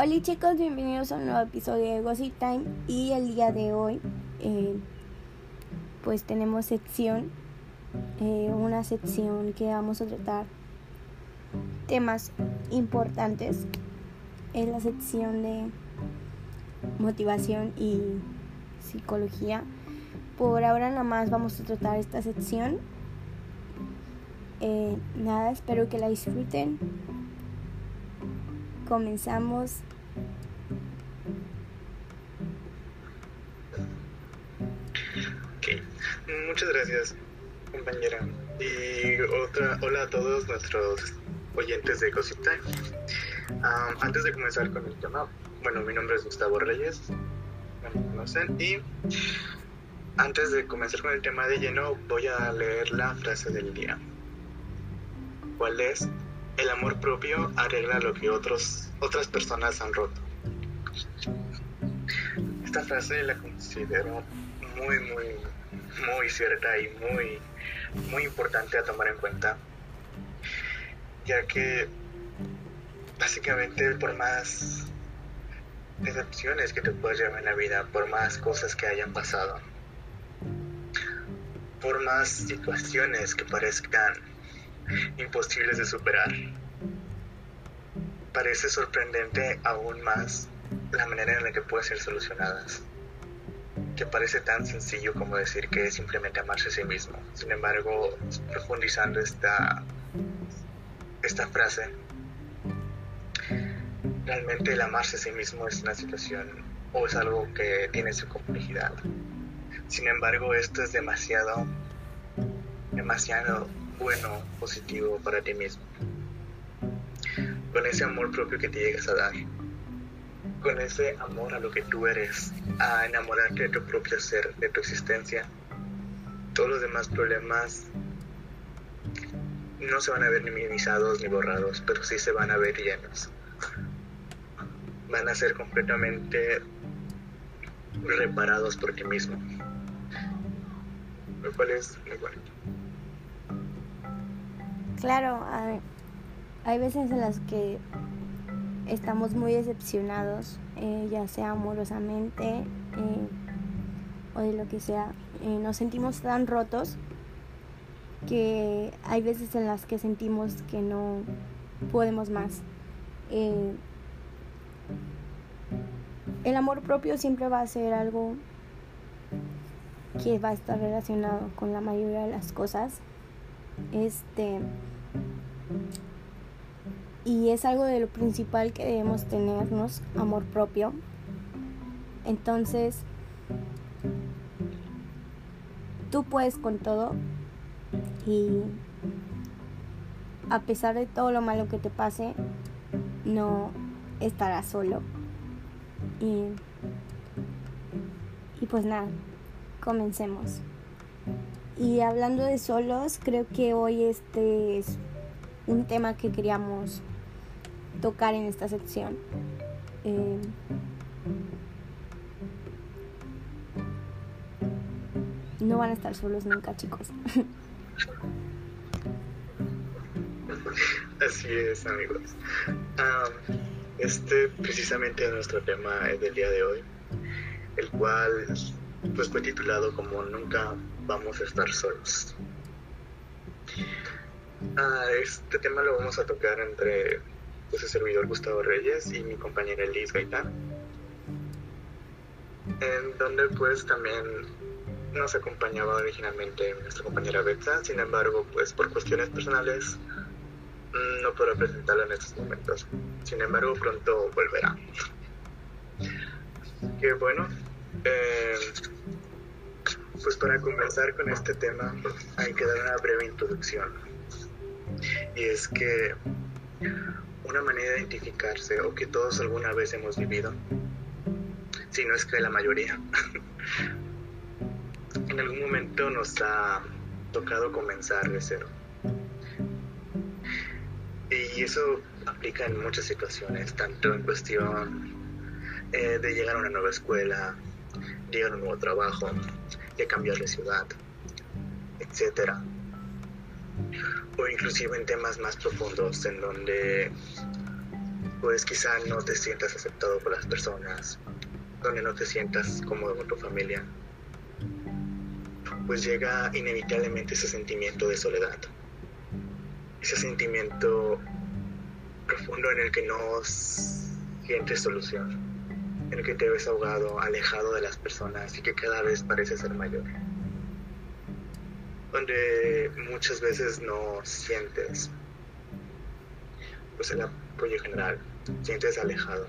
Hola chicos, bienvenidos a un nuevo episodio de Gossip Time y el día de hoy eh, pues tenemos sección, eh, una sección que vamos a tratar temas importantes en la sección de motivación y psicología. Por ahora nada más vamos a tratar esta sección. Eh, nada, espero que la disfruten comenzamos. Muchas gracias, compañera. Y otra, hola a todos nuestros oyentes de Cosita. antes de comenzar con el tema, bueno, mi nombre es Gustavo Reyes, me conocen, y antes de comenzar con el tema de lleno, voy a leer la frase del día. ¿Cuál es? el amor propio arregla lo que otros, otras personas han roto. Esta frase la considero muy, muy, muy cierta y muy, muy importante a tomar en cuenta, ya que básicamente por más decepciones que te puedas llevar en la vida, por más cosas que hayan pasado, por más situaciones que parezcan imposibles de superar. Parece sorprendente aún más la manera en la que pueden ser solucionadas, que parece tan sencillo como decir que es simplemente amarse a sí mismo. Sin embargo, profundizando esta, esta frase, realmente el amarse a sí mismo es una situación o es algo que tiene su complejidad. Sin embargo, esto es demasiado, demasiado bueno, positivo para ti mismo. Con ese amor propio que te llegas a dar. Con ese amor a lo que tú eres. A enamorarte de tu propio ser, de tu existencia. Todos los demás problemas no se van a ver ni minimizados ni borrados, pero sí se van a ver llenos. Van a ser completamente reparados por ti mismo. Lo cual es muy. Claro, hay, veces en las que estamos muy decepcionados, eh, ya sea amorosamente eh, o de lo que sea. Eh, nos sentimos tan rotos que hay veces en las que sentimos que no podemos más. el amor propio siempre va a ser algo que va a estar relacionado con la mayoría de las cosas. Este y es algo de lo principal que debemos tenernos, amor propio. Entonces, tú puedes con todo y a pesar de todo lo malo que te pase, no estarás solo. Y, y pues nada, comencemos. Y hablando de solos, creo que hoy este es un tema que queríamos tocar en esta sección. Eh, no van a estar solos nunca, chicos. Así es, amigos. este precisamente es nuestro tema del día de hoy, el cual pues fue titulado como Nunca vamos a estar solos. Ah, este tema lo vamos a tocar entre pues, el servidor Gustavo Reyes y mi compañera Liz Gaitán, en donde pues también nos acompañaba originalmente nuestra compañera Betsa, sin embargo pues por cuestiones personales mm, no podrá presentarla en estos momentos, sin embargo pronto volverá. Que bueno, eh, pues para comenzar con este tema hay que dar una breve introducción. Y es que una manera de identificarse o que todos alguna vez hemos vivido, si no es que la mayoría, en algún momento nos ha tocado comenzar de cero. Y eso aplica en muchas situaciones, tanto en cuestión eh, de llegar a una nueva escuela, llegar a un nuevo trabajo, de cambiar de ciudad, etc. O inclusive en temas más profundos en donde pues quizá no te sientas aceptado por las personas, donde no te sientas cómodo con tu familia, pues llega inevitablemente ese sentimiento de soledad, ese sentimiento profundo en el que no sientes solución, en el que te ves ahogado, alejado de las personas y que cada vez parece ser mayor, donde muchas veces no sientes pues el apoyo general, sientes alejado.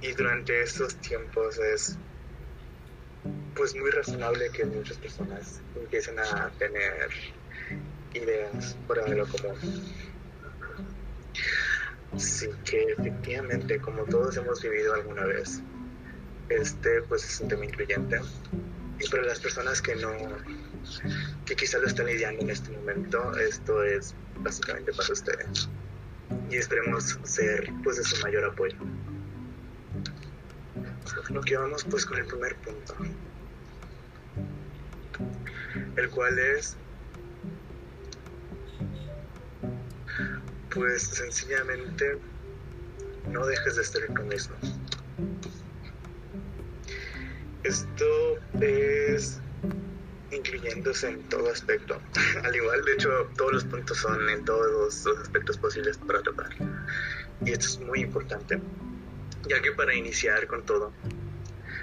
Y durante estos tiempos es pues muy razonable que muchas personas empiecen a tener ideas fuera de lo común. Sí que efectivamente, como todos hemos vivido alguna vez, este pues es un tema incluyente. Y para las personas que no, que quizá lo están lidiando en este momento, esto es básicamente para ustedes. Y esperemos ser pues de su mayor apoyo. Lo que vamos pues con el primer punto, el cual es pues sencillamente no dejes de ser tú mismo. Esto es incluyéndose en todo aspecto. Al igual, de hecho, todos los puntos son en todos los aspectos posibles para tocar. Y esto es muy importante, ya que para iniciar con todo,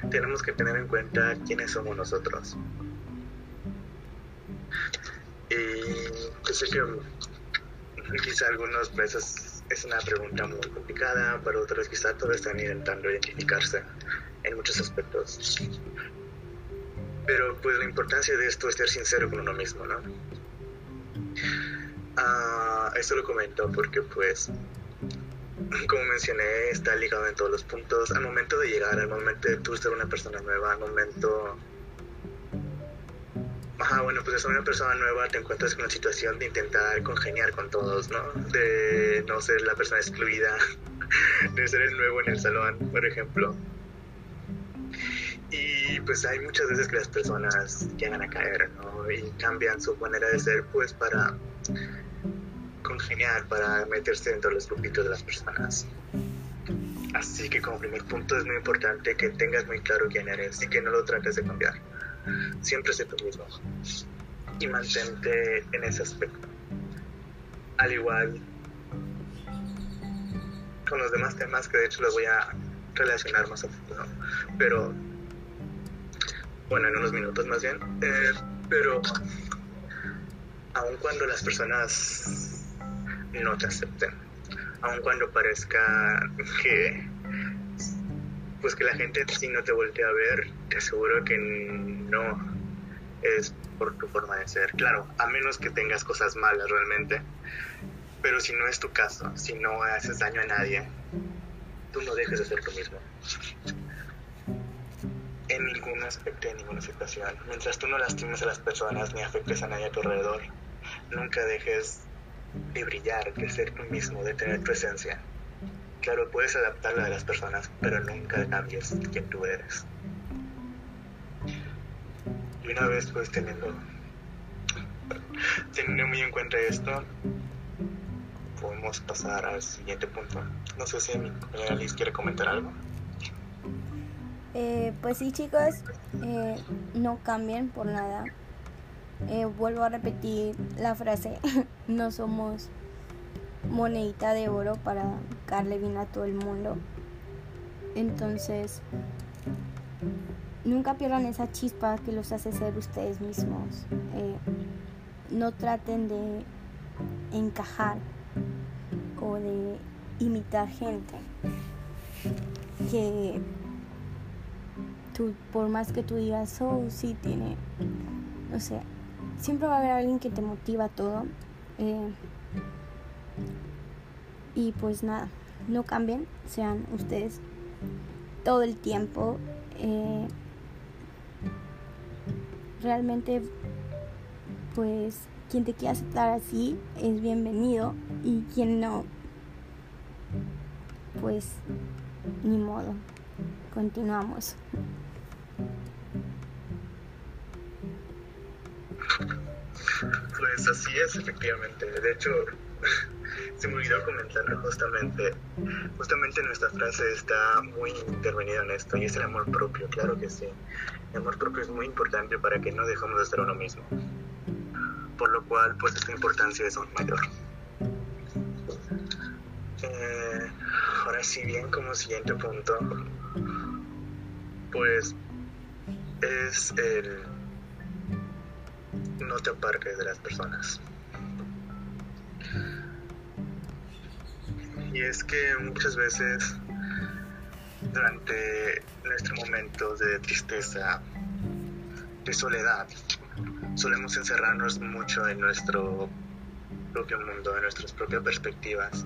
tenemos que tener en cuenta quiénes somos nosotros. Y yo sé que quizá algunos veces es una pregunta muy complicada, para otros quizá todos están intentando identificarse en muchos aspectos. Pero pues la importancia de esto es ser sincero con uno mismo, ¿no? Ah, esto lo comento porque pues, como mencioné, está ligado en todos los puntos. Al momento de llegar, al momento de tú ser una persona nueva, al momento... Ajá, bueno, pues ser una persona nueva te encuentras con la situación de intentar congeniar con todos, ¿no? De no ser la persona excluida, de ser el nuevo en el salón, por ejemplo pues hay muchas veces que las personas llegan a caer, ¿no? Y cambian su manera de ser, pues para congeniar, para meterse dentro de los grupitos de las personas. Así que como primer punto es muy importante que tengas muy claro quién eres y que no lo trates de cambiar. Siempre sé tú mismo y mantente en ese aspecto. Al igual con los demás temas que de hecho los voy a relacionar más a futuro, pero bueno, en unos minutos más bien, eh, pero aun cuando las personas no te acepten, aun cuando parezca que pues que la gente sí no te voltea a ver, te aseguro que no es por tu forma de ser. Claro, a menos que tengas cosas malas realmente. Pero si no es tu caso, si no haces daño a nadie, tú no dejes de ser tú mismo ningún aspecto, en ninguna situación. Mientras tú no lastimes a las personas ni afectes a nadie a tu alrededor, nunca dejes de brillar, de ser tú mismo, de tener tu esencia. Claro, puedes adaptarla a las personas, pero nunca cambies quien tú eres. Y una vez pues teniendo, teniendo muy en cuenta esto, podemos pasar al siguiente punto. No sé si mi compañera Liz quiere comentar algo. Eh, pues sí chicos, eh, no cambien por nada. Eh, vuelvo a repetir la frase, no somos monedita de oro para darle bien a todo el mundo. Entonces, nunca pierdan esa chispa que los hace ser ustedes mismos. no traten de encajar o de imitar gente que por más que tú digas, oh, sí, tiene, no sé, siempre va a haber alguien que te motiva todo. Eh, y pues nada, no cambien, sean ustedes todo el tiempo. Eh, realmente, pues quien te quiera aceptar así es bienvenido y quien no, pues ni modo. Continuamos. Pues así es, efectivamente. De hecho, se me olvidó comentarlo justamente. Justamente nuestra frase está muy intervenida en esto y es el amor propio, claro que sí. El amor propio es muy importante para que no dejemos de ser uno mismo. Por lo cual, pues esta importancia es aún mayor. Eh, ahora sí bien, como siguiente punto, pues es el no te aparques de las personas. Y es que muchas veces durante nuestros momentos de tristeza, de soledad, solemos encerrarnos mucho en nuestro propio mundo, en nuestras propias perspectivas.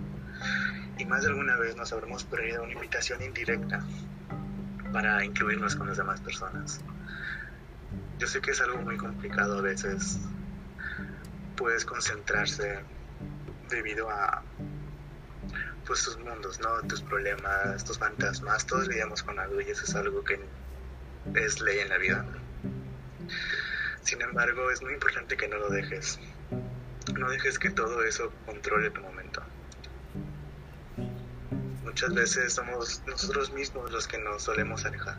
Y más de alguna vez nos habremos perdido una invitación indirecta para incluirnos con las demás personas. Yo sé que es algo muy complicado a veces, puedes concentrarse debido a pues tus mundos, ¿no? Tus problemas, tus fantasmas, todos lidiamos con algo y eso es algo que es ley en la vida. Sin embargo, es muy importante que no lo dejes. No dejes que todo eso controle tu momento. Muchas veces somos nosotros mismos los que nos solemos alejar.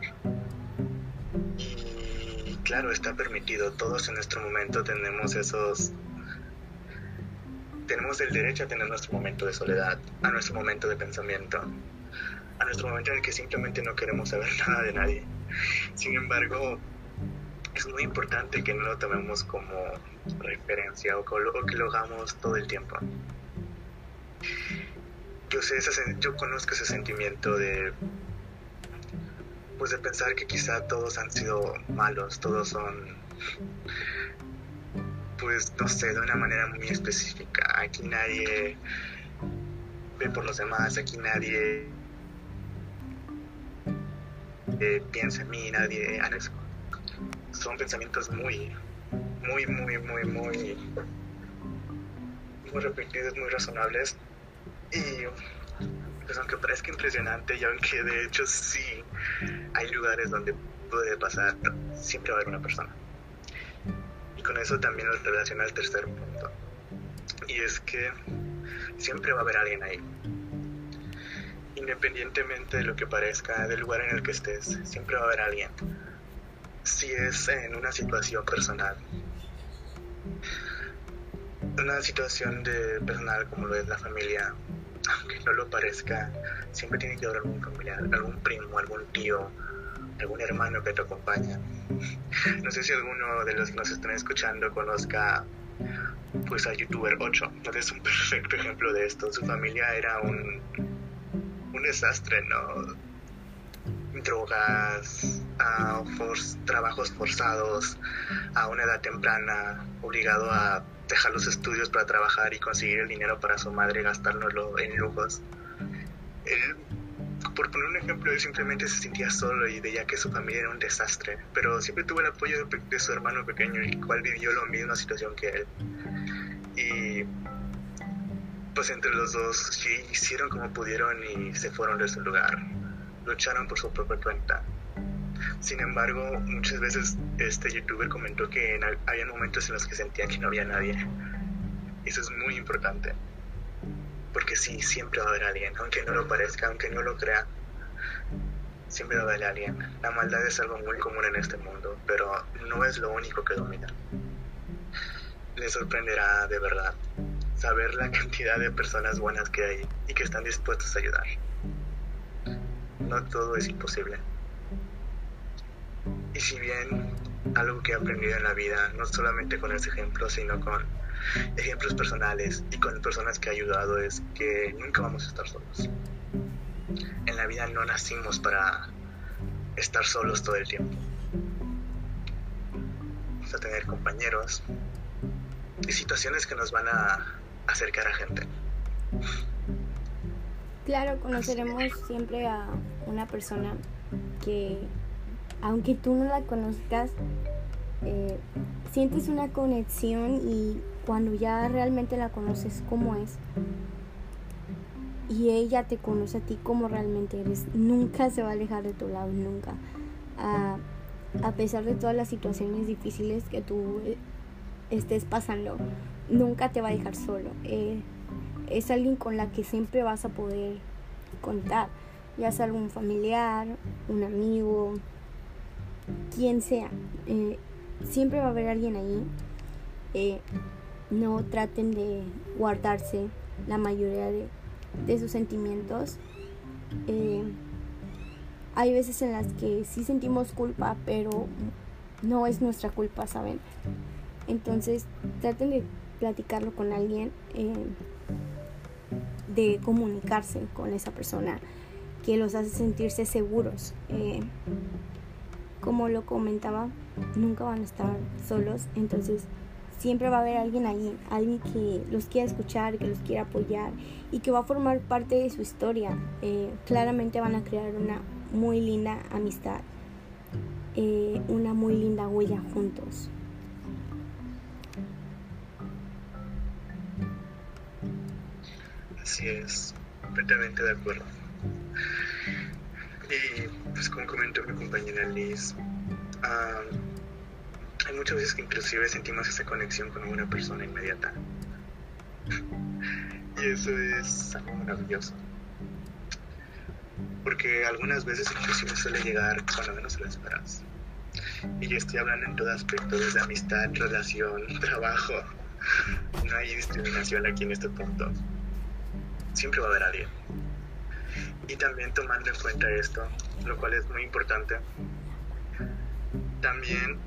Claro, está permitido. Todos en nuestro momento tenemos esos tenemos el derecho a tener nuestro momento de soledad, a nuestro momento de pensamiento, a nuestro momento en el que simplemente no queremos saber nada de nadie. Sin embargo, es muy importante que no lo tomemos como referencia o, que lo hagamos todo el tiempo. Yo sé, yo conozco ese sentimiento de pues de pensar que quizá todos han sido malos, todos son pues no sé, de una manera muy específica. Aquí nadie ve por los demás, aquí nadie eh, piensa en mí, nadie... Son pensamientos muy, muy, muy, muy, muy, muy repetidos, muy razonables. Y pues aunque parezca impresionante y aunque de hecho sí hay lugares donde puede pasar, siempre va a haber una persona con eso también lo relaciona al tercer punto. Y es que siempre va a haber alguien ahí. Independientemente de lo que parezca, del lugar en el que estés, siempre va a haber alguien. Si es en una situación personal, una situación de personal como lo es la familia, aunque no lo parezca, siempre tiene que haber algún familiar, algún primo, algún tío, algún hermano que te acompaña. No sé si alguno de los que nos están escuchando conozca pues al youtuber 8. Es un perfecto ejemplo de esto. Su familia era un, un desastre, ¿no? Drogas, trabajos forzados, a una edad temprana, obligado a dejar los estudios para trabajar y conseguir el dinero para su madre gastárnoslo en lujos. Él por poner un ejemplo, él simplemente se sentía solo y veía que su familia era un desastre, pero siempre tuvo el apoyo de, su hermano pequeño, el cual vivió la misma situación que él. Y pues entre los dos sí hicieron como pudieron y se fueron de su lugar, lucharon por su propia cuenta. Sin embargo, muchas veces este youtuber comentó que había momentos en los que sentía que no había nadie. Eso es muy importante porque sí, siempre va a haber alguien, aunque no lo parezca, aunque no lo crea, siempre va a haber alguien. La maldad es algo muy común en este mundo, pero no es lo único que domina. Le sorprenderá de verdad saber la cantidad de personas buenas que hay y que están dispuestas a ayudar. No todo es imposible. Y si bien algo que he aprendido en la vida, no solamente con ese ejemplo, sino con ejemplos personales y con personas que he ayudado es que nunca vamos a estar solos. En la vida no nacimos para estar solos todo el tiempo. Vamos a tener compañeros y situaciones que nos van a acercar a gente. Claro, conoceremos siempre a una persona que, aunque tú no la conozcas, eh, sientes una conexión y cuando ya realmente la conoces como es y ella te conoce a ti como realmente eres, nunca se va a alejar de tu lado, nunca. a pesar de todas las situaciones difíciles que tú eh, estés pasando, nunca te va a dejar solo. Eh, es alguien con la que siempre vas a poder contar, ya sea algún familiar, un amigo, quien sea. Eh, siempre va a haber alguien ahí. Eh, no traten de guardarse la mayoría de, sus sentimientos. Eh, hay veces en las que sí sentimos culpa, pero no es nuestra culpa, ¿saben? Entonces traten de platicarlo con alguien, de comunicarse con esa persona que los hace sentirse seguros. Como lo comentaba, nunca van a estar solos, entonces siempre va a haber alguien ahí, alguien que los quiera escuchar, que los quiera apoyar y que va a formar parte de su historia. Eh, claramente van a crear una muy linda amistad, eh, una muy linda huella juntos. Así es, completamente de acuerdo. Y pues como comentó mi compañera Liz, hay muchas veces que inclusive sentimos esa conexión con una persona inmediata. y eso es algo maravilloso. Porque algunas veces inclusive suele llegar cuando menos lo esperas. Y yo estoy hablando en todo aspecto, desde amistad, relación, trabajo. No hay discriminación aquí en este punto. Siempre va a haber alguien. Y también tomando en cuenta esto, lo cual es muy importante, también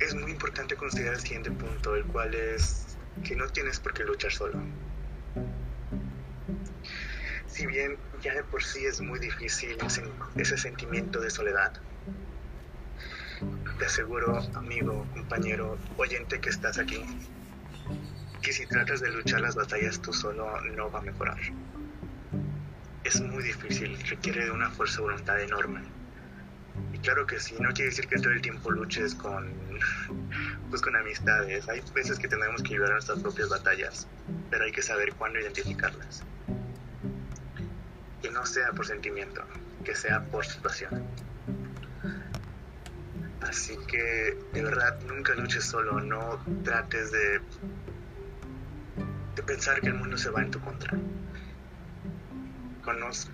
es muy importante considerar el siguiente punto, el cual es que no tienes por qué luchar solo. Si bien ya de por sí es muy difícil ese sentimiento de soledad, te aseguro, amigo, compañero, oyente que estás aquí, que si tratas de luchar las batallas tú solo no va a mejorar. Es muy difícil, requiere de una fuerza de voluntad enorme y claro que sí, no quiere decir que todo el tiempo luches con, pues con amistades. Hay veces que tenemos que a nuestras propias batallas, pero hay que saber cuándo identificarlas. Que no sea por sentimiento, que sea por situación. Así que de verdad nunca luches solo, no trates de, de pensar que el mundo se va en tu contra. Conozco,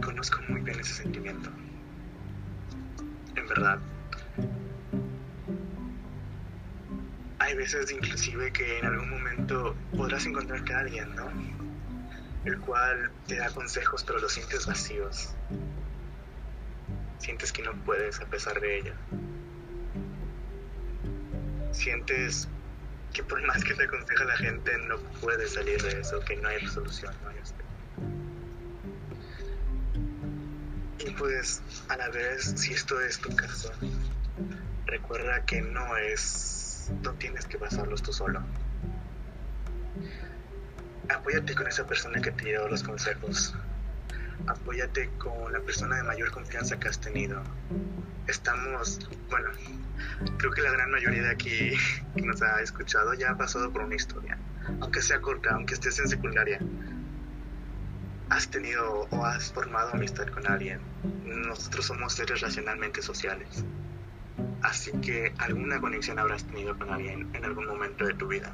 conozco muy bien ese sentimiento en verdad. Hay veces inclusive que en algún momento podrás encontrarte a alguien, ¿no? El cual te da consejos pero los sientes vacíos. Sientes que no puedes a pesar de ello. Sientes que por más que te aconseja la gente no puedes salir de eso, que no hay resolución, no hay pues a la vez, si esto es tu caso, recuerda que no es, no tienes que pasarlos tú solo. Apóyate con esa persona que te dio los consejos. Apóyate con la persona de mayor confianza que has tenido. Estamos, bueno, creo que la gran mayoría de aquí que nos ha escuchado ya ha pasado por una historia, aunque sea corta, aunque estés en secundaria has tenido o has formado amistad con alguien. Nosotros somos seres racionalmente sociales. Así que alguna conexión habrás tenido con alguien en algún momento de tu vida.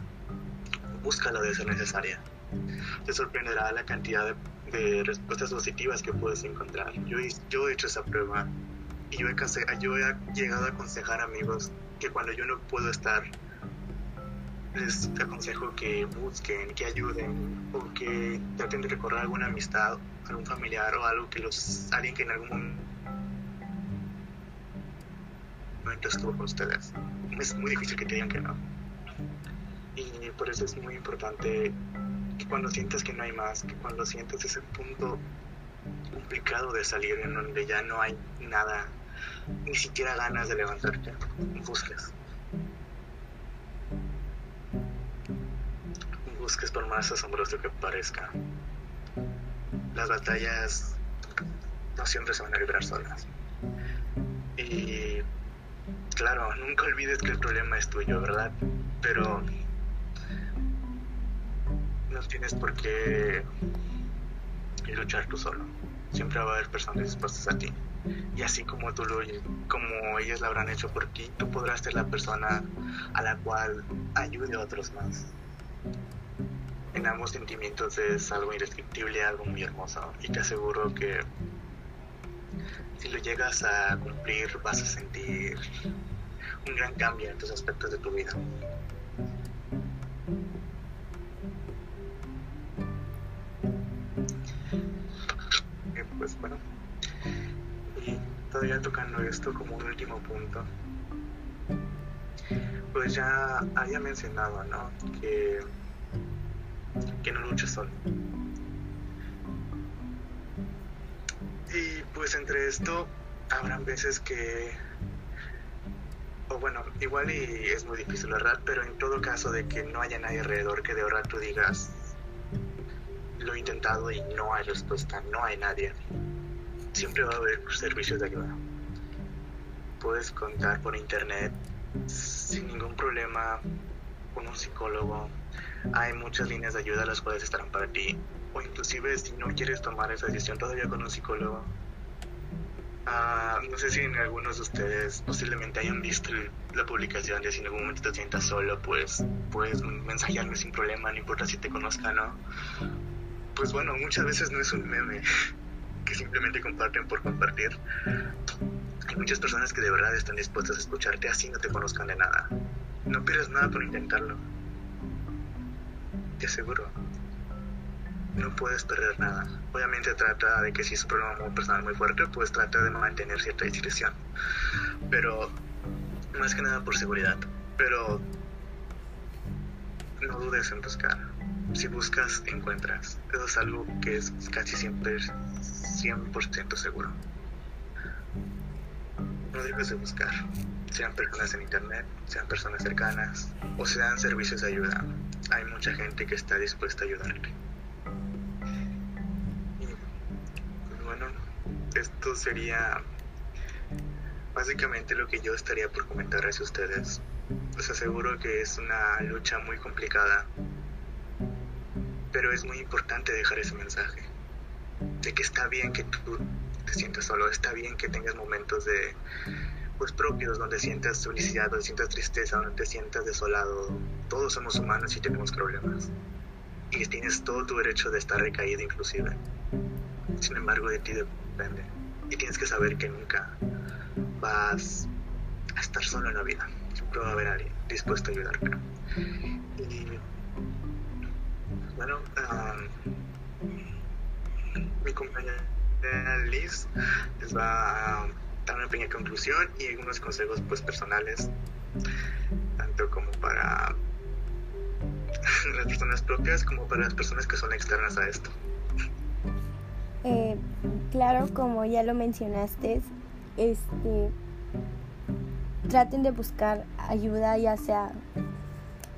Búscalo de ser necesaria. Te sorprenderá la cantidad de, respuestas positivas que puedes encontrar. Yo, yo he hecho esa prueba y yo he, yo he llegado a aconsejar amigos que cuando yo no puedo estar les aconsejo que busquen, que ayuden o que traten de recorrer alguna amistad, algún familiar o algo que los, alguien que en algún momento estuvo con ustedes. Es muy difícil que te digan que no. Y por eso es muy importante que cuando sientas que no hay más, que cuando sientas ese punto complicado de salir en donde ya no hay nada, ni siquiera ganas de levantarte, busques busques por más asombroso que parezca. Las batallas no siempre se van a librar solas. Y claro, nunca olvides que el problema es tuyo, ¿verdad? Pero no tienes por qué luchar tú solo. Siempre va a haber personas dispuestas a ti. Y así como tú lo, como ellas lo habrán hecho por ti, tú podrás ser la persona a la cual ayude a otros más. En sentimientos es algo indescriptible, algo muy hermoso. Y te aseguro que si lo llegas a cumplir vas a sentir un gran cambio en tus aspectos de tu vida. pues bueno, y todavía tocando esto como un último punto, pues ya había mencionado, ¿no? Que, que no luches solo. Y pues entre esto habrán veces que, o bueno, igual y es muy difícil, ¿verdad? Pero en todo caso de que no haya nadie alrededor que de ahora tú digas, lo he intentado y no hay respuesta, no hay nadie. Siempre va a haber servicios de ayuda. Puedes contar por internet sin ningún problema con un psicólogo. Hay muchas líneas de ayuda las cuales estarán para ti. O inclusive si no quieres tomar esa decisión todavía con un psicólogo. Ah, no sé si en algunos de ustedes posiblemente hayan visto la publicación de si en algún momento te sientas solo, pues puedes mensajearme sin problema, no importa si te conozca o no pues bueno, muchas veces no es un meme que simplemente comparten por compartir. Hay muchas personas que de verdad están dispuestas a escucharte así no te conozcan de nada. No pierdes nada por intentarlo. Te aseguro. No puedes perder nada. Obviamente trata de que si es un problema muy personal muy fuerte, pues trata de mantener cierta discreción. Pero más que nada por seguridad. Pero no dudes en buscar si buscas, encuentras. Eso es algo que es casi siempre 100% seguro. No debes de buscar, sean personas en internet, sean personas cercanas o sean servicios de ayuda. Hay mucha gente que está dispuesta a ayudarte. Y pues bueno, esto sería básicamente lo que yo estaría por comentar hacia ustedes. Les aseguro que es una lucha muy complicada pero es muy importante dejar ese mensaje de que está bien que tú te sientas solo, está bien que tengas momentos de pues propios donde sientas felicidad, donde sientas tristeza, donde te sientas desolado. Todos somos humanos y tenemos problemas. Y tienes todo tu derecho de estar recaído inclusive. Sin embargo, de ti depende. Y tienes que saber que nunca vas a estar solo en la vida. Siempre va a haber alguien dispuesto a ayudarte. Y bueno, mi compañera Liz les va a dar una pequeña conclusión y algunos consejos pues personales, tanto como para las personas propias como para las personas que son externas a esto. Eh, claro, como ya lo mencionaste, este, traten de buscar ayuda ya sea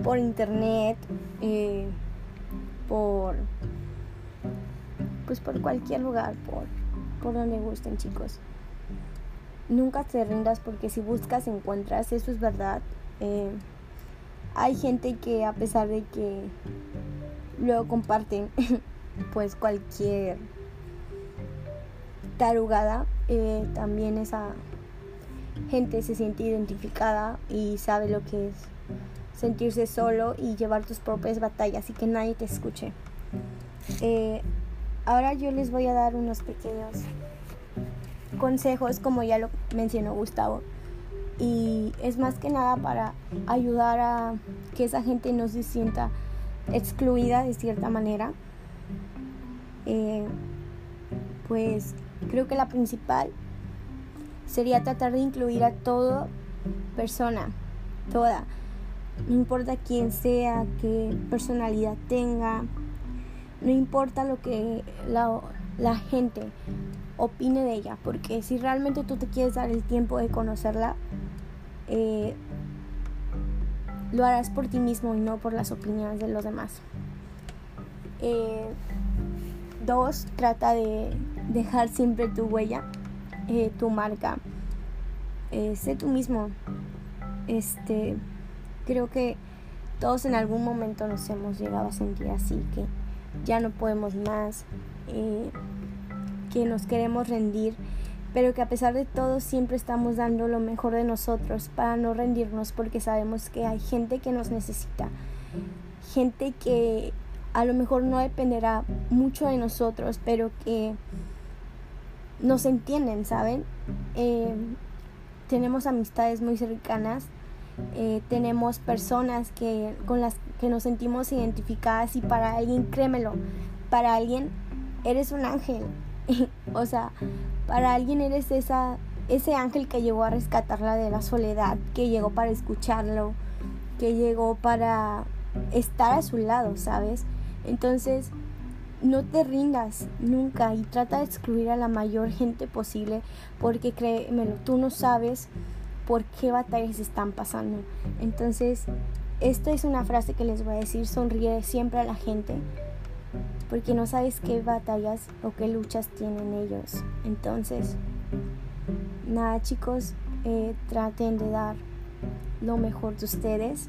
por internet, eh, por pues por cualquier lugar, por, por donde gusten chicos. Nunca te rindas porque si buscas encuentras, eso es verdad. Eh, hay gente que a pesar de que luego comparten pues cualquier tarugada, eh, también esa gente se siente identificada y sabe lo que es sentirse solo y llevar tus propias batallas y que nadie te escuche. Eh, ahora yo les voy a dar unos pequeños consejos, como ya lo mencionó Gustavo. Y es más que nada para ayudar a que esa gente no se sienta excluida de cierta manera. Eh, pues creo que la principal sería tratar de incluir a toda persona, toda, no importa quién sea, qué personalidad tenga, no importa lo que la, gente opine de ella, porque si realmente tú te quieres dar el tiempo de conocerla, eh, lo harás por ti mismo y no por las opiniones de los demás. Eh, dos, trata de dejar siempre tu huella, eh, tu marca. sé tú mismo. Este Creo que todos en algún momento nos hemos llegado a sentir así, que ya no podemos más, que nos queremos rendir pero que a pesar de todo siempre estamos dando lo mejor de nosotros para no rendirnos porque sabemos que hay gente que nos necesita, gente que a lo mejor no dependerá mucho de nosotros, pero que nos entienden, ¿saben? Eh, tenemos amistades muy cercanas, eh, tenemos personas que, con las que nos sentimos identificadas y para alguien, créemelo, para alguien eres un ángel. o sea, para alguien eres esa, ese ángel que llegó a rescatarla de la soledad, que llegó para escucharlo, que llegó para estar a su lado, ¿sabes? Entonces, no te rindas nunca y trata de excluir a la mayor gente posible porque créemelo, tú no sabes por qué batallas están pasando. Entonces, esta es una frase que les voy a decir, sonríe siempre a la gente porque no sabes qué batallas o qué luchas tienen ellos. Entonces, nada chicos, eh, traten de dar lo mejor de ustedes,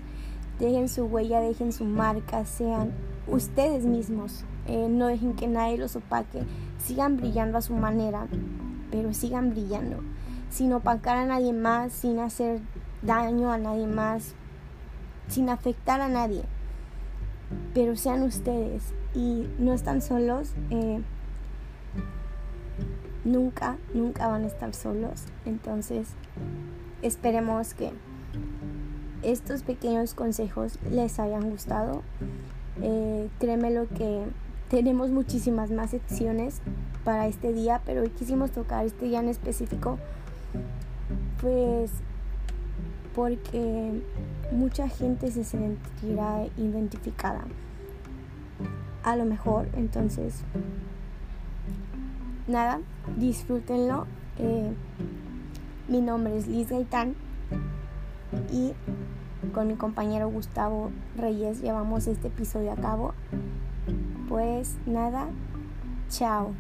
dejen su huella, dejen su marca, sean ustedes mismos, eh, no dejen que nadie los opaque, sigan brillando a su manera, pero sigan brillando, sin opacar a nadie más, sin hacer daño a nadie más, sin afectar a nadie, pero sean ustedes y no están solos. Eh, nunca, nunca van a estar solos. Entonces, esperemos que estos pequeños consejos les hayan gustado. Eh, créeme que tenemos muchísimas más secciones para este día, pero hoy quisimos tocar este día en específico, pues porque mucha gente se sentirá identificada a lo mejor. Entonces, nada, disfrútenlo. Eh, mi nombre es Liz Gaitán y con mi compañero Gustavo Reyes llevamos este episodio a cabo. Pues nada, chao.